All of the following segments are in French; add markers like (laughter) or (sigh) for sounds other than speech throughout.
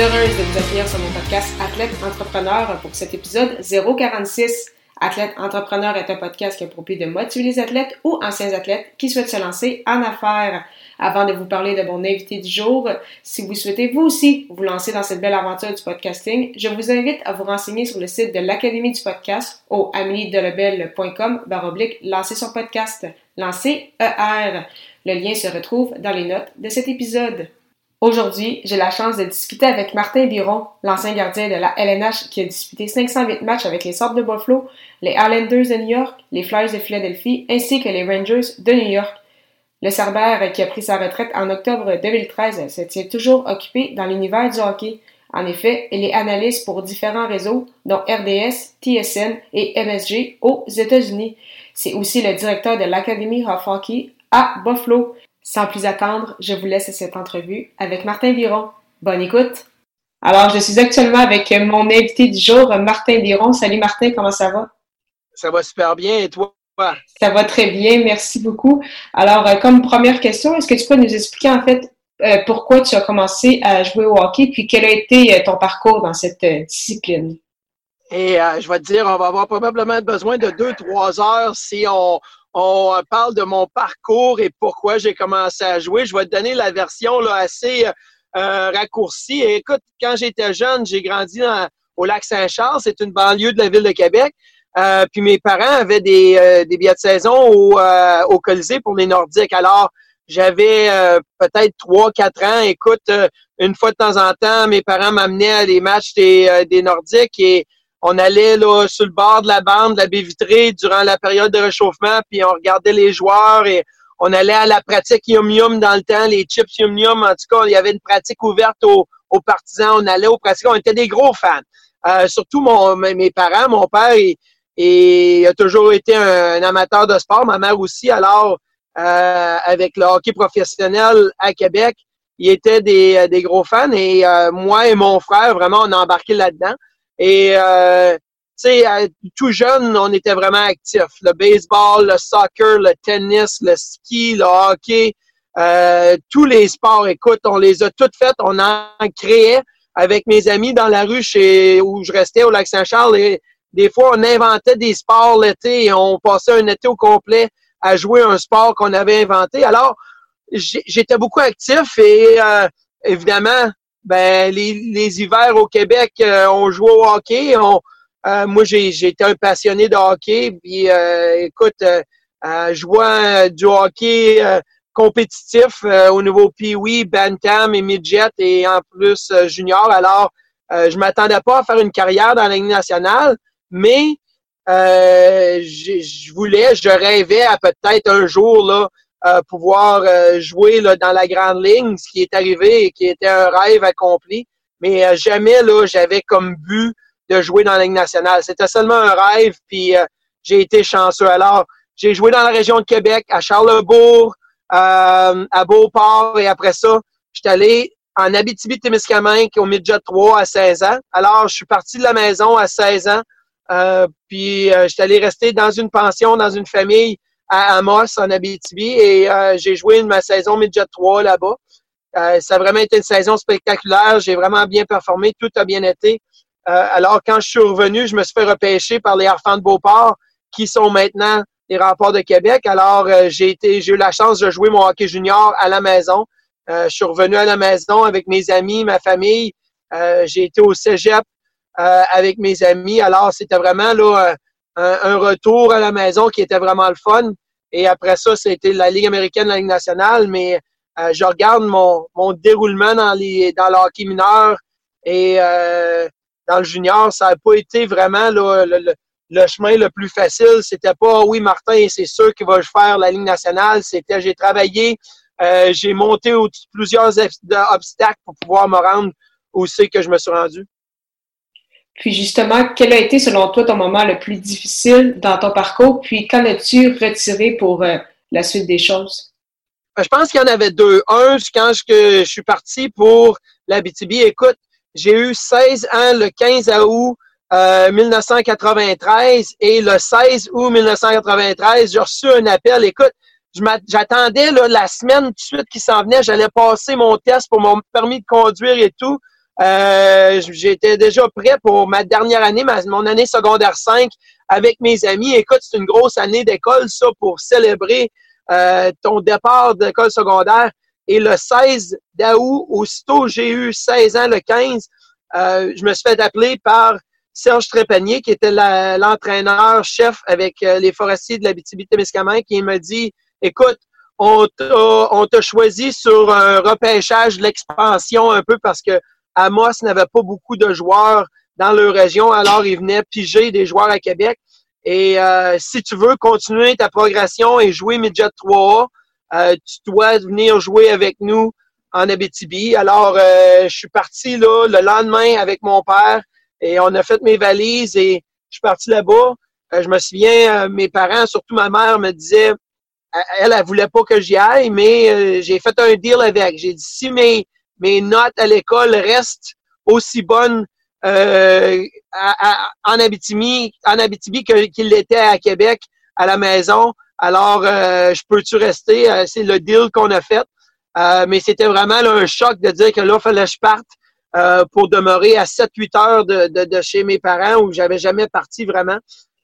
heureuse de vous accueillir sur mon podcast Athlète Entrepreneur pour cet épisode 046. Athlète Entrepreneur est un podcast qui a pour but de motiver les athlètes ou anciens athlètes qui souhaitent se lancer en affaires. Avant de vous parler de mon invité du jour, si vous souhaitez vous aussi vous lancer dans cette belle aventure du podcasting, je vous invite à vous renseigner sur le site de l'Académie du podcast au ameliedelebel.com baroblique lancer son podcast. Lancer ER. Le lien se retrouve dans les notes de cet épisode. Aujourd'hui, j'ai la chance de discuter avec Martin Biron, l'ancien gardien de la LNH qui a disputé 508 matchs avec les Sables de Buffalo, les Islanders de New York, les Flyers de Philadelphie ainsi que les Rangers de New York. Le Cerbère, qui a pris sa retraite en octobre 2013, se tient toujours occupé dans l'univers du hockey. En effet, il est analyste pour différents réseaux, dont RDS, TSN et MSG aux États-Unis. C'est aussi le directeur de l'Académie of Hockey à Buffalo. Sans plus attendre, je vous laisse cette entrevue avec Martin Biron. Bonne écoute! Alors, je suis actuellement avec mon invité du jour, Martin Biron. Salut Martin, comment ça va? Ça va super bien et toi? Ça va très bien, merci beaucoup. Alors, euh, comme première question, est-ce que tu peux nous expliquer en fait euh, pourquoi tu as commencé à jouer au hockey, puis quel a été euh, ton parcours dans cette discipline? Et je vais te dire, on va avoir probablement besoin de deux, trois heures si on, on parle de mon parcours et pourquoi j'ai commencé à jouer. Je vais te donner la version là, assez euh, raccourcie. Écoute, quand j'étais jeune, j'ai grandi au lac Saint-Charles. C'est une banlieue de la ville de Québec. Euh, puis mes parents avaient des, euh, des billets de saison au, euh, au Colisée pour les Nordiques. Alors, j'avais peut-être trois, quatre ans. Écoute, une fois de temps en temps, mes parents m'amenaient à des matchs des, des Nordiques et on allait là sur le bord de la bande, de la baie vitrée durant la période de réchauffement, puis on regardait les joueurs et on allait à la pratique Yum Yum dans le temps, les chips Yum Yum. En tout cas, il y avait une pratique ouverte aux, aux partisans. On allait aux pratiques. On était des gros fans. surtout mon, mes parents, mon père, il, a toujours été un, amateur de sport, ma mère aussi. Alors, euh, avec le hockey professionnel à Québec, il était des, euh, des gros fans et euh, moi et mon frère, vraiment, on a embarqué là-dedans. Et euh, tu sais, tout jeune, on était vraiment actifs. Le baseball, le soccer, le tennis, le ski, le hockey, tous les sports. Écoute, on les a toutes faites. On en créait avec mes amis dans la rue chez où je restais au lac Saint-Charles et des fois, on inventait des sports l'été et on passait un été au complet à jouer un sport qu'on avait inventé. Alors, j'étais beaucoup actif et euh, évidemment, ben les, les, hivers au Québec, euh, on jouait au hockey. On, euh, moi, j'étais un passionné de hockey. Puis, écoute, jouant du hockey compétitif au niveau Pee-wee, Bantam et Midget et en plus junior. Alors, je m'attendais pas à faire une carrière dans la Ligue nationale, mais euh, je voulais, je rêvais à peut-être un jour là, euh, pouvoir euh, jouer là, dans la grande ligne, ce qui est arrivé et qui était un rêve accompli. Mais euh, jamais là, j'avais comme but de jouer dans la Ligue nationale. C'était seulement un rêve, puis j'ai été chanceux. Alors, j'ai joué dans la région de Québec, à Charlebourg, à Beauport, et après ça, je suis allé en Abitibi-Témiscamingue au Midget 3 à 16 ans. Alors, je suis parti de la maison à 16 ans euh, puis euh, j'étais allé rester dans une pension, dans une famille à Amos, en Abitibi, et euh, j'ai joué ma saison Midget 3 là-bas. ça a vraiment été une saison spectaculaire. J'ai vraiment bien performé. Tout a bien été. alors, quand je suis revenu, je me suis fait repêcher par les Harfans de Beauport, qui sont maintenant les Remparts de Québec. Alors, j'ai été, j'ai eu la chance de jouer mon hockey junior à la maison. je suis revenu à la maison avec mes amis, ma famille. j'ai été au cégep euh, avec mes amis. Alors, c'était vraiment là un, retour à la maison qui était vraiment le fun. Et après ça, c'était la Ligue américaine, la Ligue nationale. Mais euh, je regarde mon, mon déroulement dans, les, dans le hockey mineur et euh, dans le junior. Ça n'a pas été vraiment là, le, le, chemin le plus facile. C'était pas, oui, Martin, c'est sûr qu'il va faire la Ligue nationale. C'était, j'ai travaillé j'ai monté plusieurs obstacles pour pouvoir me rendre où c'est que je me suis rendu. Puis justement, quel a été selon toi ton moment le plus difficile dans ton parcours? Puis qu'en as-tu retiré pour euh, la suite des choses? Ben, je pense qu'il y en avait deux. Un, quand je, suis parti pour la BTB, écoute, j'ai eu 16 ans le 15 août 1993 euh, et le 16 août 1993, j'ai reçu un appel. Écoute, j'attendais la semaine tout de suite qui s'en venait. J'allais passer mon test pour mon permis de conduire et tout. Euh, j'étais déjà prêt pour ma dernière année, mon année secondaire 5 avec mes amis. Écoute, c'est une grosse année d'école, ça, pour célébrer euh, ton départ d'école secondaire. Et le 16 d'août, aussitôt j'ai eu 16 ans, le 15, euh, je me suis fait appeler par Serge Trépanier, qui était l'entraîneur-chef avec les forestiers de la BTB-Témiscamingue, qui m'a dit, écoute, on t'a choisi sur un repêchage de l'expansion un peu parce que Amos n'avait pas beaucoup de joueurs dans leur région, alors il venait piger des joueurs à Québec. Et euh, si tu veux continuer ta progression et jouer Midget 3A, euh, tu dois venir jouer avec nous en Abitibi. Alors, euh, je suis parti là le lendemain avec mon père et on a fait mes valises et je suis parti là-bas. je me souviens, mes parents, surtout ma mère, me disaient, elle, elle, voulait pas que j'y aille, mais j'ai fait un deal avec. J'ai dit, si mes, mes notes à l'école restent aussi bonnes euh, en Abitibi, en Abitibi qu'il l'était à Québec, à la maison. Alors, euh, je peux-tu rester? Euh, c'est le deal qu'on a fait. mais c'était vraiment un choc de dire que là, il fallait que je parte pour demeurer à 7-8 heures de, de, de, chez mes parents où j'avais jamais parti vraiment.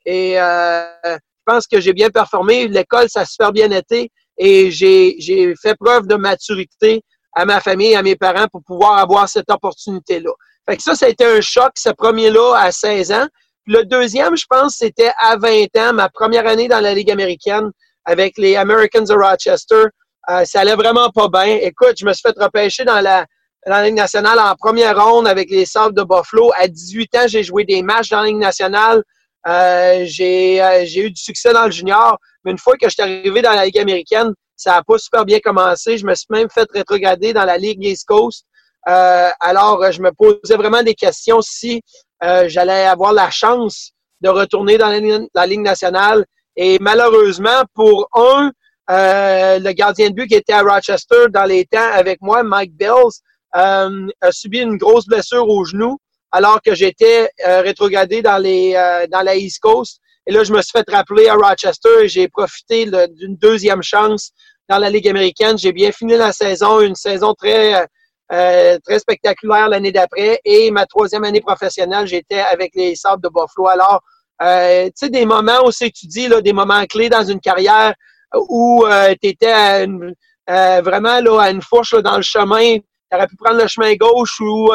Et je pense que j'ai bien performé. L'école, ça a super bien été. Et j'ai fait preuve de maturité à ma famille, à mes parents pour pouvoir avoir cette opportunité-là. Fait que ça, ça a été un choc, ce premier-là, à 16 ans. le deuxième, je pense, c'était à 20 ans, ma première année dans la Ligue américaine avec les Americans de Rochester. Euh, ça allait vraiment pas bien. Écoute, je me suis fait repêcher dans la, dans la Ligue nationale en première ronde avec les Sabres de Buffalo. À 18 ans, j'ai joué des matchs dans la Ligue nationale. Euh, j'ai euh, eu du succès dans le junior. Mais une fois que je suis arrivé dans la Ligue américaine, ça n'a pas super bien commencé. Je me suis même fait rétrograder dans la Ligue East Coast. Euh, alors, je me posais vraiment des questions si euh, j'allais avoir la chance de retourner dans la, Ligue nationale. Et malheureusement, pour un, euh, le gardien de but qui était à Rochester dans les temps avec moi, Mike Bills, a subi une grosse blessure au genou alors que j'étais rétrogradé dans, les, dans la East Coast. Et là, je me suis fait rappeler à Rochester et j'ai profité d'une deuxième chance dans la Ligue américaine. J'ai bien fini la saison, une saison très, euh, très spectaculaire l'année d'après. Et ma troisième année professionnelle, j'étais avec les Sables de Buffalo. Alors, euh, tu sais, des moments où c'est tu dis, là, des moments clés dans une carrière où euh, tu étais euh, vraiment là, à une fourche dans le chemin. Tu aurais pu prendre le chemin gauche ou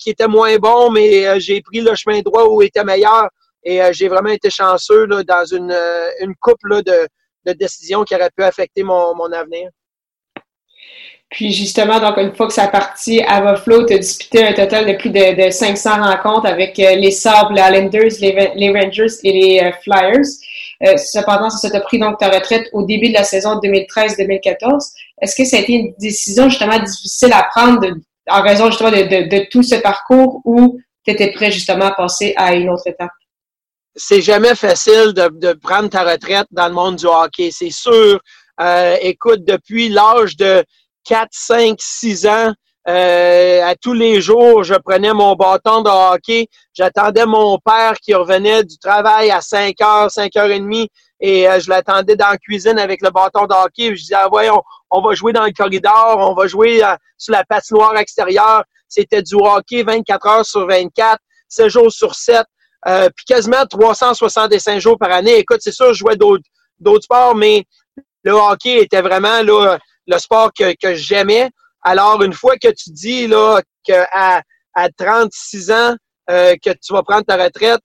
qui était moins bon, mais j'ai pris le chemin droit où était meilleur. Et euh, j'ai vraiment été chanceux là, dans une, euh, une couple de, de, décisions qui auraient pu affecter mon, mon avenir. Puis justement, donc une fois que ça a parti à Buffalo, tu as disputé un total de plus de, de 500 rencontres avec euh, les Sabres, les Islanders, les, les, Rangers et les Flyers. cependant, ça t'a pris donc ta retraite au début de la saison 2013-2014. Est-ce que ça a été une décision justement difficile à prendre en raison justement de, de, de tout ce parcours ou tu étais prêt justement à passer à une autre étape? C'est jamais facile de, de, prendre ta retraite dans le monde du hockey, c'est sûr. Euh, écoute, depuis l'âge de 4, 5, 6 ans, euh, à tous les jours, je prenais mon bâton de hockey. J'attendais mon père qui revenait du travail à 5 heures, 5 heures et demie, et euh, je l'attendais dans la cuisine avec le bâton de hockey. Je disais, ah, voyons, on va jouer dans le corridor, on va jouer euh, sur la patinoire extérieure. C'était du hockey 24 heures sur 24, 7 jours sur 7. Euh, puis quasiment 365 jours par année. Écoute, c'est sûr, je jouais d'autres, sports, mais le hockey était vraiment là, le sport que, que j'aimais. Alors, une fois que tu dis là qu'à à 36 ans euh, que tu vas prendre ta retraite,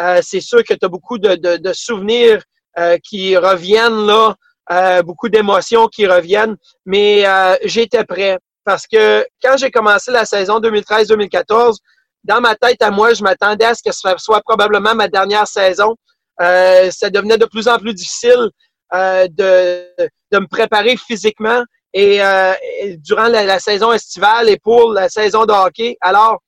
euh, c'est sûr que tu as beaucoup de, de, de souvenirs euh, qui reviennent là, euh, beaucoup d'émotions qui reviennent, mais j'étais prêt parce que quand j'ai commencé la saison 2013-2014, dans ma tête à moi, je m'attendais à ce que ce soit probablement ma dernière saison. Euh, ça devenait de plus en plus difficile euh, de, de me préparer physiquement et, durant la, saison estivale et pour la saison de hockey. Alors,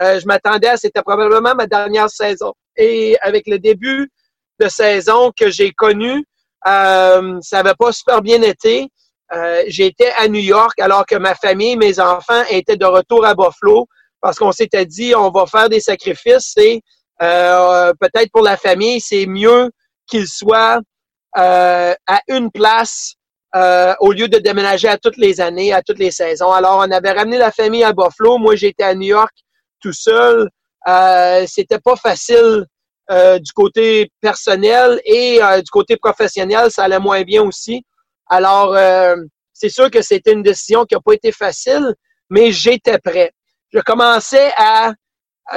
je m'attendais à c'était probablement ma dernière saison. Et avec le début de saison que j'ai connu, ça n'avait pas super bien été. J'étais à New York alors que ma famille, mes enfants étaient de retour à Buffalo parce qu'on s'était dit on va faire des sacrifices et euh, peut-être pour la famille, c'est mieux qu'ils soient euh, à une place euh, au lieu de déménager à toutes les années, à toutes les saisons. Alors, on avait ramené la famille à Buffalo. Moi, j'étais à New York tout seul. C'était pas facile du côté personnel et du côté professionnel, ça allait moins bien aussi. Alors, c'est sûr que c'était une décision qui n'a pas été facile, mais j'étais prêt. Je commençais à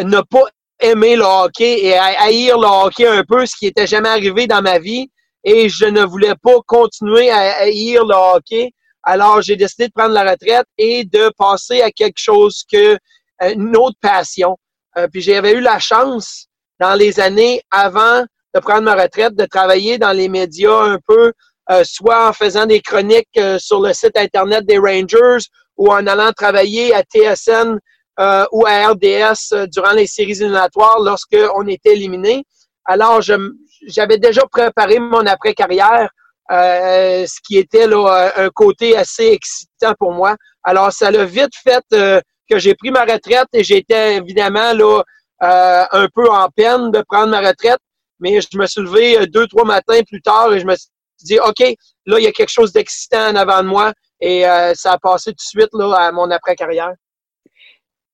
ne pas aimer le hockey et à haïr le hockey un peu, ce qui n'était jamais arrivé dans ma vie. Et je ne voulais pas continuer à haïr le hockey. Alors, j'ai décidé de prendre la retraite et de passer à quelque chose que euh, une autre passion. Euh, puis j'avais eu la chance dans les années avant de prendre ma retraite de travailler dans les médias un peu, euh, soit en faisant des chroniques sur le site internet des Rangers ou en allant travailler à TSN euh, ou à RDS euh, durant les séries éliminatoires lorsqu'on était éliminé. Alors, j'avais déjà préparé mon après-carrière, euh, ce qui était là, un côté assez excitant pour moi. Alors, ça l'a vite fait que j'ai pris ma retraite et j'étais évidemment là un peu en peine de prendre ma retraite, mais je me suis levé deux, trois matins plus tard et je me suis dit, OK, là, il y a quelque chose d'excitant en avant de moi et ça a passé tout de suite là, à mon après-carrière.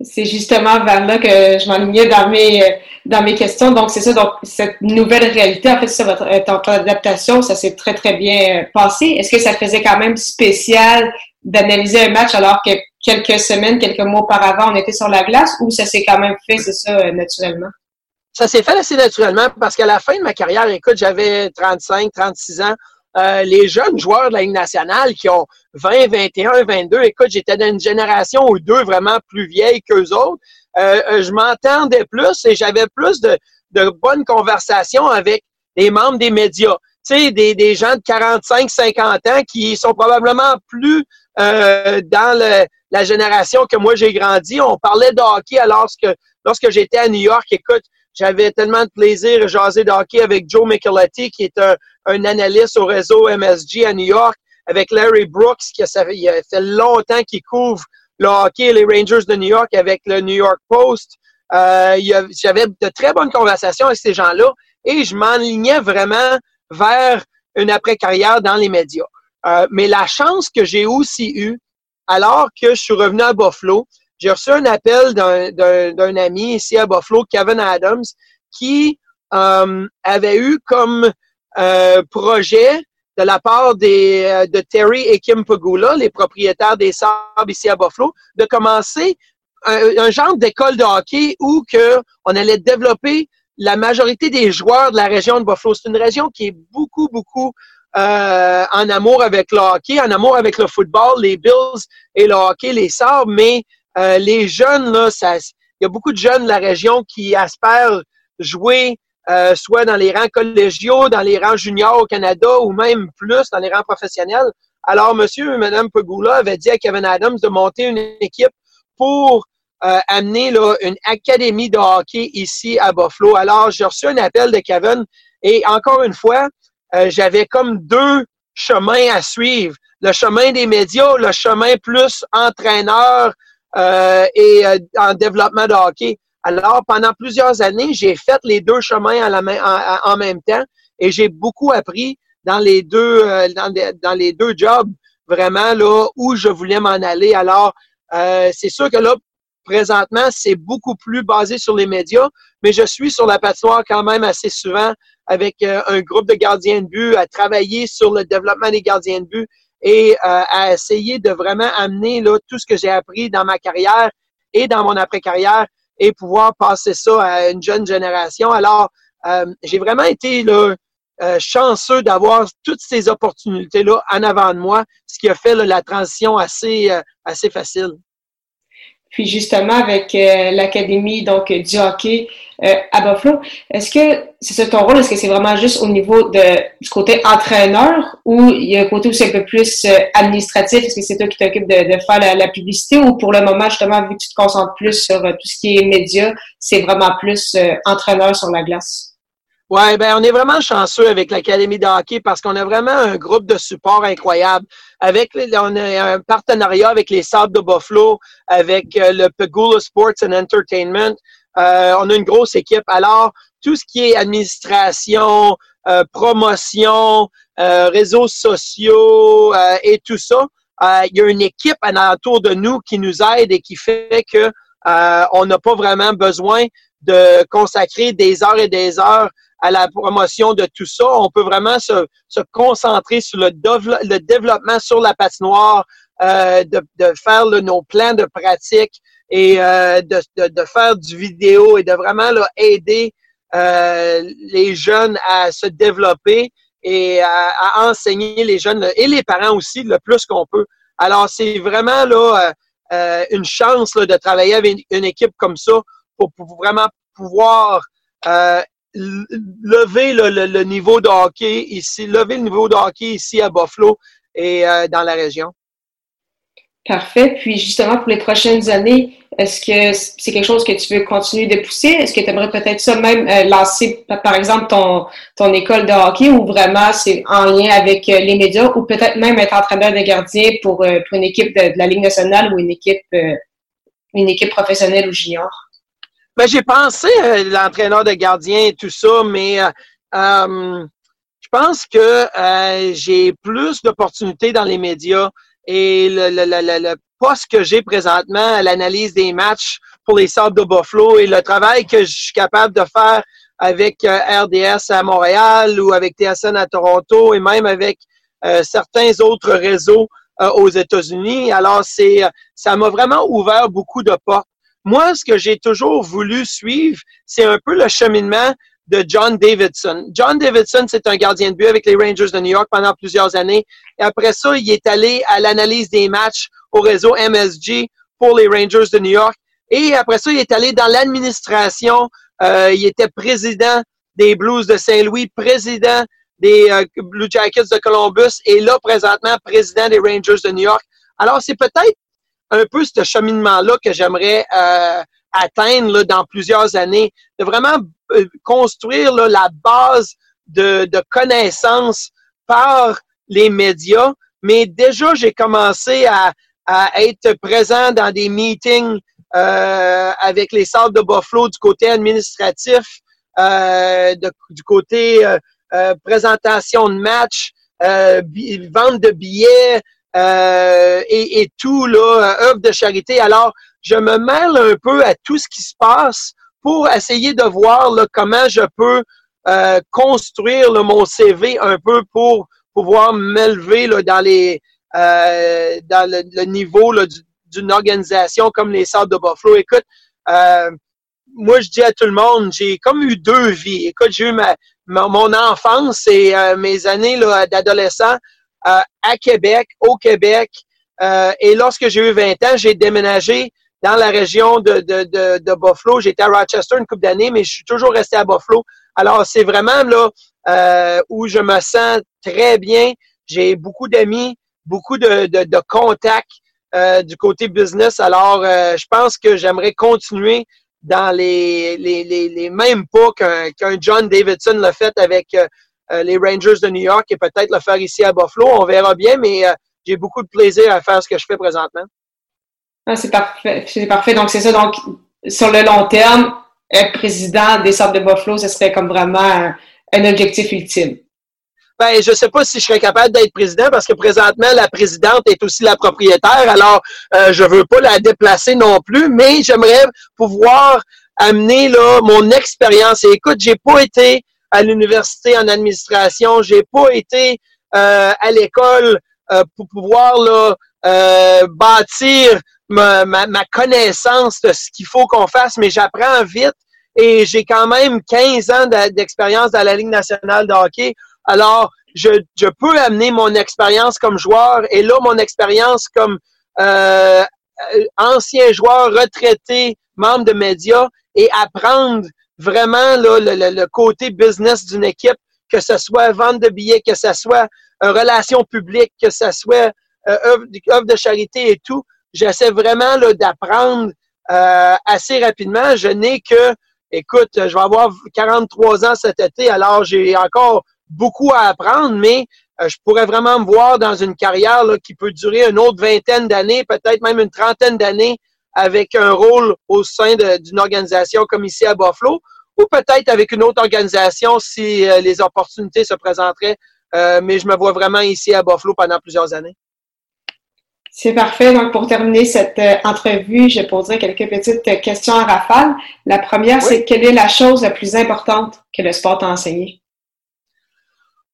C'est justement vers là que je m'enlignais dans mes, dans mes questions. Donc, c'est ça. Donc, cette nouvelle réalité, en fait, ça, votre, votre adaptation, ça s'est très, très bien passé. Est-ce que ça faisait quand même spécial d'analyser un match alors que quelques semaines, quelques mois auparavant, on était sur la glace ou ça s'est quand même fait, c'est ça, naturellement? Ça s'est fait assez naturellement parce qu'à la fin de ma carrière, écoute, j'avais 35, 36 ans. Euh, les jeunes joueurs de la Ligue nationale qui ont 20, 21, 22, écoute, j'étais dans une génération ou deux vraiment plus vieilles qu'eux autres. Euh, euh, je m'entendais plus et j'avais plus de, bonnes conversations avec les membres des médias. Tu sais, des, gens de 45, 50 ans qui sont probablement plus dans la génération que moi j'ai grandi. On parlait de hockey alors que lorsque j'étais à New York. Écoute, j'avais tellement de plaisir à jaser de hockey avec Joe McCullough, qui est un, un analyste au réseau MSG à New York, avec Larry Brooks, qui a fait longtemps qu'il couvre le hockey et les Rangers de New York avec le New York Post. Euh, J'avais de très bonnes conversations avec ces gens-là et je m'enlignais vraiment vers une après-carrière dans les médias. Euh, mais la chance que j'ai aussi eue, alors que je suis revenu à Buffalo, j'ai reçu un appel d'un ami ici à Buffalo, Kevin Adams, qui euh, avait eu comme euh, projet de la part des, euh, de Terry et Kim Pagula, les propriétaires des Sabres ici à Buffalo, de commencer un, genre d'école de hockey où que on allait développer la majorité des joueurs de la région de Buffalo. C'est une région qui est beaucoup, beaucoup en amour avec le hockey, en amour avec le football, les Bills et le hockey, les Sabres, mais euh, les jeunes, là, ça, il y a beaucoup de jeunes de la région qui aspirent jouer euh, soit dans les rangs collégiaux, dans les rangs juniors au Canada ou même plus dans les rangs professionnels. Alors, monsieur et madame Pegula avait dit à Kevin Adams de monter une équipe pour euh, amener là, une académie de hockey ici à Buffalo. Alors, j'ai reçu un appel de Kevin et encore une fois, euh, j'avais comme deux chemins à suivre. Le chemin des médias, le chemin plus entraîneur et en développement de hockey. Alors, pendant plusieurs années, j'ai fait les deux chemins en, même temps et j'ai beaucoup appris dans les deux, euh, dans, les deux jobs, vraiment, là, où je voulais m'en aller. Alors, euh, c'est sûr que là, présentement, c'est beaucoup plus basé sur les médias, mais je suis sur la patinoire quand même assez souvent avec euh, un groupe de gardiens de but à travailler sur le développement des gardiens de but et à essayer de vraiment amener là, tout ce que j'ai appris dans ma carrière et dans mon après-carrière et pouvoir passer ça à une jeune génération. Alors, euh, j'ai vraiment été là, euh, chanceux d'avoir toutes ces opportunités-là en avant de moi, ce qui a fait la transition assez, euh, assez facile. Puis justement, avec euh, l'académie donc du hockey euh, à Buffalo, est-ce que c'est ça ton rôle? Est-ce que c'est vraiment juste au niveau de, du côté entraîneur ou il y a un côté aussi un peu plus euh, administratif? Est-ce que c'est toi qui t'occupes de, de, faire la, la, publicité ou pour le moment, justement, vu que tu te concentres plus sur tout ce qui est médias, c'est vraiment plus entraîneur sur la glace? Ouais, ben on est vraiment chanceux avec l'Académie de hockey parce qu'on a vraiment un groupe de support incroyable. Avec on a un partenariat avec les Sables de Buffalo, avec euh, le Pegula Sports and Entertainment. Euh, on a une grosse équipe. Alors, tout ce qui est administration, euh, promotion, réseaux sociaux et tout ça, il y a une équipe autour de nous qui nous aide et qui fait que on n'a pas vraiment besoin de consacrer des heures et des heures à la promotion de tout ça. On peut vraiment se, se concentrer sur le, le, développement sur la patinoire, euh, de, de, faire nos plans de pratique et euh, de, de, de, faire du vidéo et de vraiment là, aider euh, les jeunes à se développer et à, à, enseigner les jeunes et les parents aussi le plus qu'on peut. Alors, c'est vraiment là euh, euh, une chance là, de travailler avec une, équipe comme ça pour, pour vraiment pouvoir euh, lever le, le, niveau de hockey ici, lever le niveau de hockey ici à Buffalo et euh, dans la région. Parfait. Puis justement, pour les prochaines années, est-ce que c'est quelque chose que tu veux continuer de pousser? Est-ce que tu aimerais peut-être ça même euh, lancer, par exemple, ton, ton école de hockey ou vraiment c'est en lien avec euh, les médias ou peut-être même être entraîneur de gardien pour, pour une équipe de, de, la Ligue nationale ou une équipe, une équipe professionnelle ou junior? Ben, j'ai pensé euh, l'entraîneur de gardien et tout ça, mais euh, euh je pense que euh, j'ai plus d'opportunités dans les médias et le, le, le, le poste que j'ai présentement à l'analyse des matchs pour les Sables de Buffalo et le travail que je suis capable de faire avec RDS à Montréal ou avec TSN à Toronto et même avec certains autres réseaux aux États-Unis. Alors, c'est ça m'a vraiment ouvert beaucoup de portes. Moi, ce que j'ai toujours voulu suivre, c'est un peu le cheminement de John Davidson. John Davidson, c'est un gardien de but avec les Rangers de New York pendant plusieurs années. Après ça, il est allé à l'analyse des matchs au réseau MSG pour les Rangers de New York. Et après ça, il est allé dans l'administration. Euh, il était président des Blues de Saint-Louis, président des euh, Blue Jackets de Columbus et là, présentement, président des Rangers de New York. Alors, c'est peut-être un peu ce cheminement-là que j'aimerais euh, atteindre dans plusieurs années, de vraiment euh, construire la base de, connaissances par les médias. Mais déjà, j'ai commencé à, être présent dans des meetings euh, avec les salles de Buffalo du côté administratif, euh, du côté présentation de match, vente de billets, euh, et, et, tout, là, œuvre de charité. Alors, je me mêle un peu à tout ce qui se passe pour essayer de voir là, comment je peux euh, construire là, mon CV un peu pour pouvoir m'élever dans les euh, dans le, niveau d'une organisation comme les Sables de Buffalo. Écoute, euh, moi je dis à tout le monde, j'ai comme eu deux vies. Écoute, j'ai eu ma, mon enfance et euh, mes années d'adolescent euh, à Québec, au Québec. Euh, et lorsque j'ai eu 20 ans, j'ai déménagé dans la région de, de, de, de Buffalo. J'étais à Rochester une couple d'années, mais je suis toujours resté à Buffalo. Alors, c'est vraiment là euh, où je me sens très bien. J'ai beaucoup d'amis, beaucoup de, de, contacts euh, du côté business. Alors, euh, je pense que j'aimerais continuer dans les, les, les, les mêmes pas qu'un John Davidson l'a fait avec euh, les Rangers de New York et peut-être le faire ici à Buffalo. On verra bien, mais euh, j'ai beaucoup de plaisir à faire ce que je fais présentement. Ah, c'est parfait. C'est parfait. Donc, c'est ça. Donc, sur le long terme, être président des Sables de Buffalo, ce serait comme vraiment un, objectif ultime. Ben, je sais pas si je serais capable d'être président parce que présentement, la présidente est aussi la propriétaire. Alors, euh, je veux pas la déplacer non plus, mais j'aimerais pouvoir amener là mon expérience. Et écoute, j'ai pas été à l'université en administration. J'ai pas été euh, à l'école euh, pour pouvoir là, euh, bâtir ma, ma, connaissance de ce qu'il faut qu'on fasse, mais j'apprends vite et j'ai quand même 15 ans d'expérience dans la Ligue nationale de hockey. Alors, je, je peux amener mon expérience comme joueur et là, mon expérience comme euh, anciens joueurs, retraités, membres de médias et apprendre vraiment là, le, côté business d'une équipe, que ce soit vente de billets, que ce soit euh, relations publiques, que ce soit euh, œuvre, de charité et tout. J'essaie vraiment d'apprendre euh, assez rapidement. Je n'ai que, écoute, je vais avoir 43 ans cet été, alors j'ai encore beaucoup à apprendre, mais euh, je pourrais vraiment me voir dans une carrière qui peut durer une autre vingtaine d'années, peut-être même une trentaine d'années, avec un rôle au sein d'une organisation comme ici à Buffalo, ou peut-être avec une autre organisation si euh, les opportunités se présenteraient. Euh, mais je me vois vraiment ici à Buffalo pendant plusieurs années. C'est parfait. Donc, pour terminer cette entrevue, je poserai quelques petites questions à rafale. La première, c'est quelle est la chose la plus importante que le sport t'a enseigné?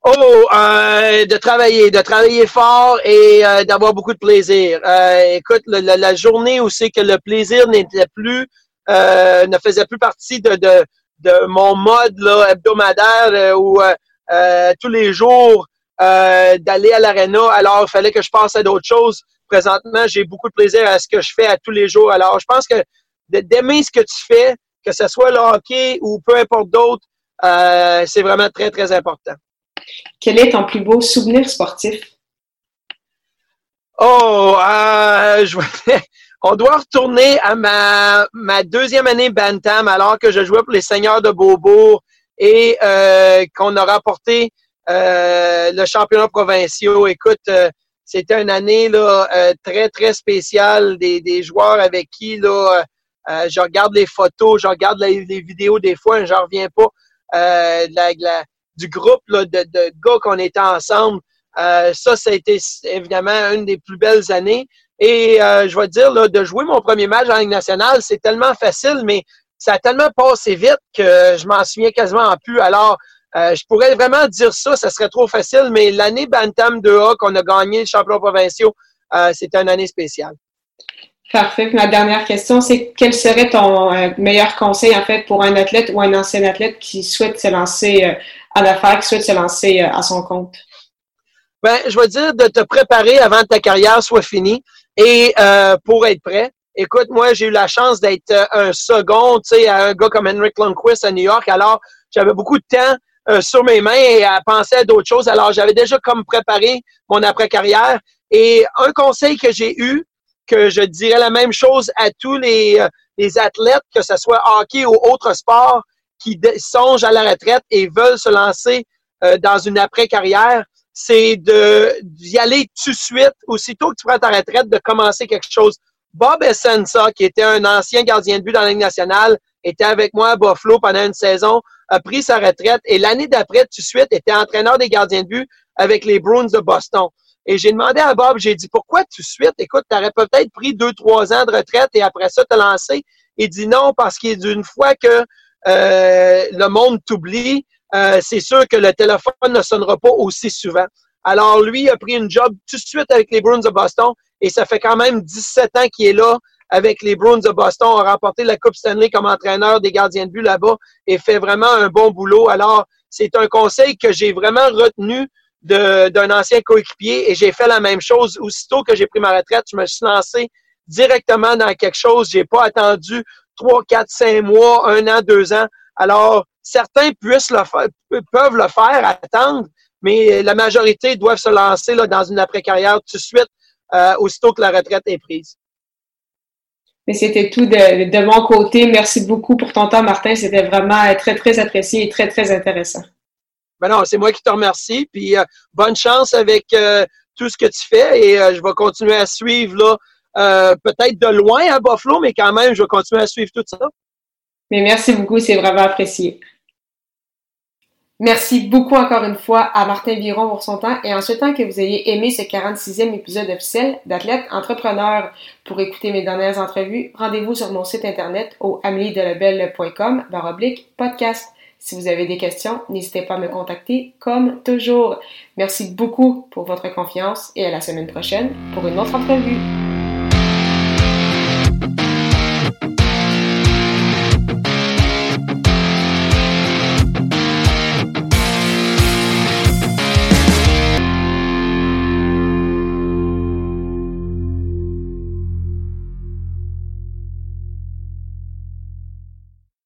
Oh, euh, de travailler, de travailler fort et euh, d'avoir beaucoup de plaisir. Euh, écoute, la, journée où c'est que le plaisir n'était plus, ne faisait plus partie de, de, de mon mode là, hebdomadaire ou tous les jours d'aller à l'aréna, alors il fallait que je passe à d'autres choses. Présentement, j'ai beaucoup de plaisir à ce que je fais à tous les jours. Alors, je pense que d'aimer ce que tu fais, que ce soit le hockey ou peu importe d'autre, c'est vraiment très, très important. Quel est ton plus beau souvenir sportif? Oh, euh, (laughs) on doit retourner à ma, ma deuxième année Bantam alors que je jouais pour les Seigneurs de Beaubourg et euh, qu'on a remporté euh, le championnat provincial. Écoute, euh, c'était une année très, très spéciale des, joueurs avec qui je regarde les photos, je regarde les, vidéos des fois, je reviens pas. Du groupe là, de, de, gars qu'on était ensemble. Euh, ça, ça a été évidemment une des plus belles années. Et euh, je vais dire, là, de jouer mon premier match en Ligue nationale, c'est tellement facile, mais ça a tellement passé vite que je m'en souviens quasiment plus. Alors, euh, je pourrais vraiment dire ça, ça serait trop facile, mais l'année Bantam 2A qu'on a gagné le champion provincial, c'était une année spéciale. Parfait. ma dernière question, c'est quel serait ton meilleur conseil en fait pour un athlète ou un ancien athlète qui souhaite se lancer euh, en affaires, qui souhaite se lancer euh, à son compte? Ben, je vais dire de te préparer avant que ta carrière soit finie et pour être prêt. Écoute, moi, j'ai eu la chance d'être un second, tu sais, à un gars comme Henrik Lundqvist à New York. Alors, j'avais beaucoup de temps sur mes mains et à penser à d'autres choses. Alors, j'avais déjà comme préparé mon après-carrière. Et un conseil que j'ai eu, que je dirais la même chose à tous les, euh, les athlètes, que ce soit hockey ou autre sport, qui songent à la retraite et veulent se lancer euh, dans une après-carrière, c'est d'y aller tout de suite, aussitôt que tu prends ta retraite, de commencer quelque chose. Bob Essensa, qui était un ancien gardien de but dans la Ligue nationale, était avec moi à Buffalo pendant une saison, a pris sa retraite et l'année d'après, tout de suite, était entraîneur des gardiens de but avec les Bruins de Boston. Et j'ai demandé à Bob, j'ai dit, pourquoi tout de suite? Écoute, tu aurais peut-être pris deux, trois ans de retraite et après ça, te lancer? Il dit non, parce qu'il d'une fois que euh, le monde t'oublie, euh, c'est sûr que le téléphone ne sonnera pas aussi souvent. Alors, lui a pris une job tout de suite avec les Bruins de Boston et ça fait quand même 17 ans qu'il est là avec les Bruins de Boston, a remporté la Coupe Stanley comme entraîneur des gardiens de but là-bas et fait vraiment un bon boulot. Alors, c'est un conseil que j'ai vraiment retenu d'un ancien coéquipier et j'ai fait la même chose. Aussitôt que j'ai pris ma retraite, je me suis lancé directement dans quelque chose. J'ai pas attendu trois, quatre, cinq mois, un an, deux ans. Alors, certains puissent le faire, peuvent le faire, attendre, mais la majorité doivent se lancer là, dans une après-carrière tout de suite, euh, aussitôt que la retraite est prise. Mais c'était tout de, de mon côté. Merci beaucoup pour ton temps, Martin. C'était vraiment très, très apprécié et très, très intéressant. Ben non, c'est moi qui te remercie. Puis euh, bonne chance avec euh, tout ce que tu fais et euh, je vais continuer à suivre là, peut-être de loin à Buffalo, mais quand même, je vais continuer à suivre tout ça. Mais merci beaucoup, c'est vraiment apprécié. Merci beaucoup encore une fois à Martin Viron pour son temps et en souhaitant que vous ayez aimé ce 46e épisode officiel d'Athlète Entrepreneur. Pour écouter mes dernières entrevues, rendez-vous sur mon site internet au ameliedelabel.com baroblique podcast. Si vous avez des questions, n'hésitez pas à me contacter comme toujours. Merci beaucoup pour votre confiance et à la semaine prochaine pour une autre entrevue.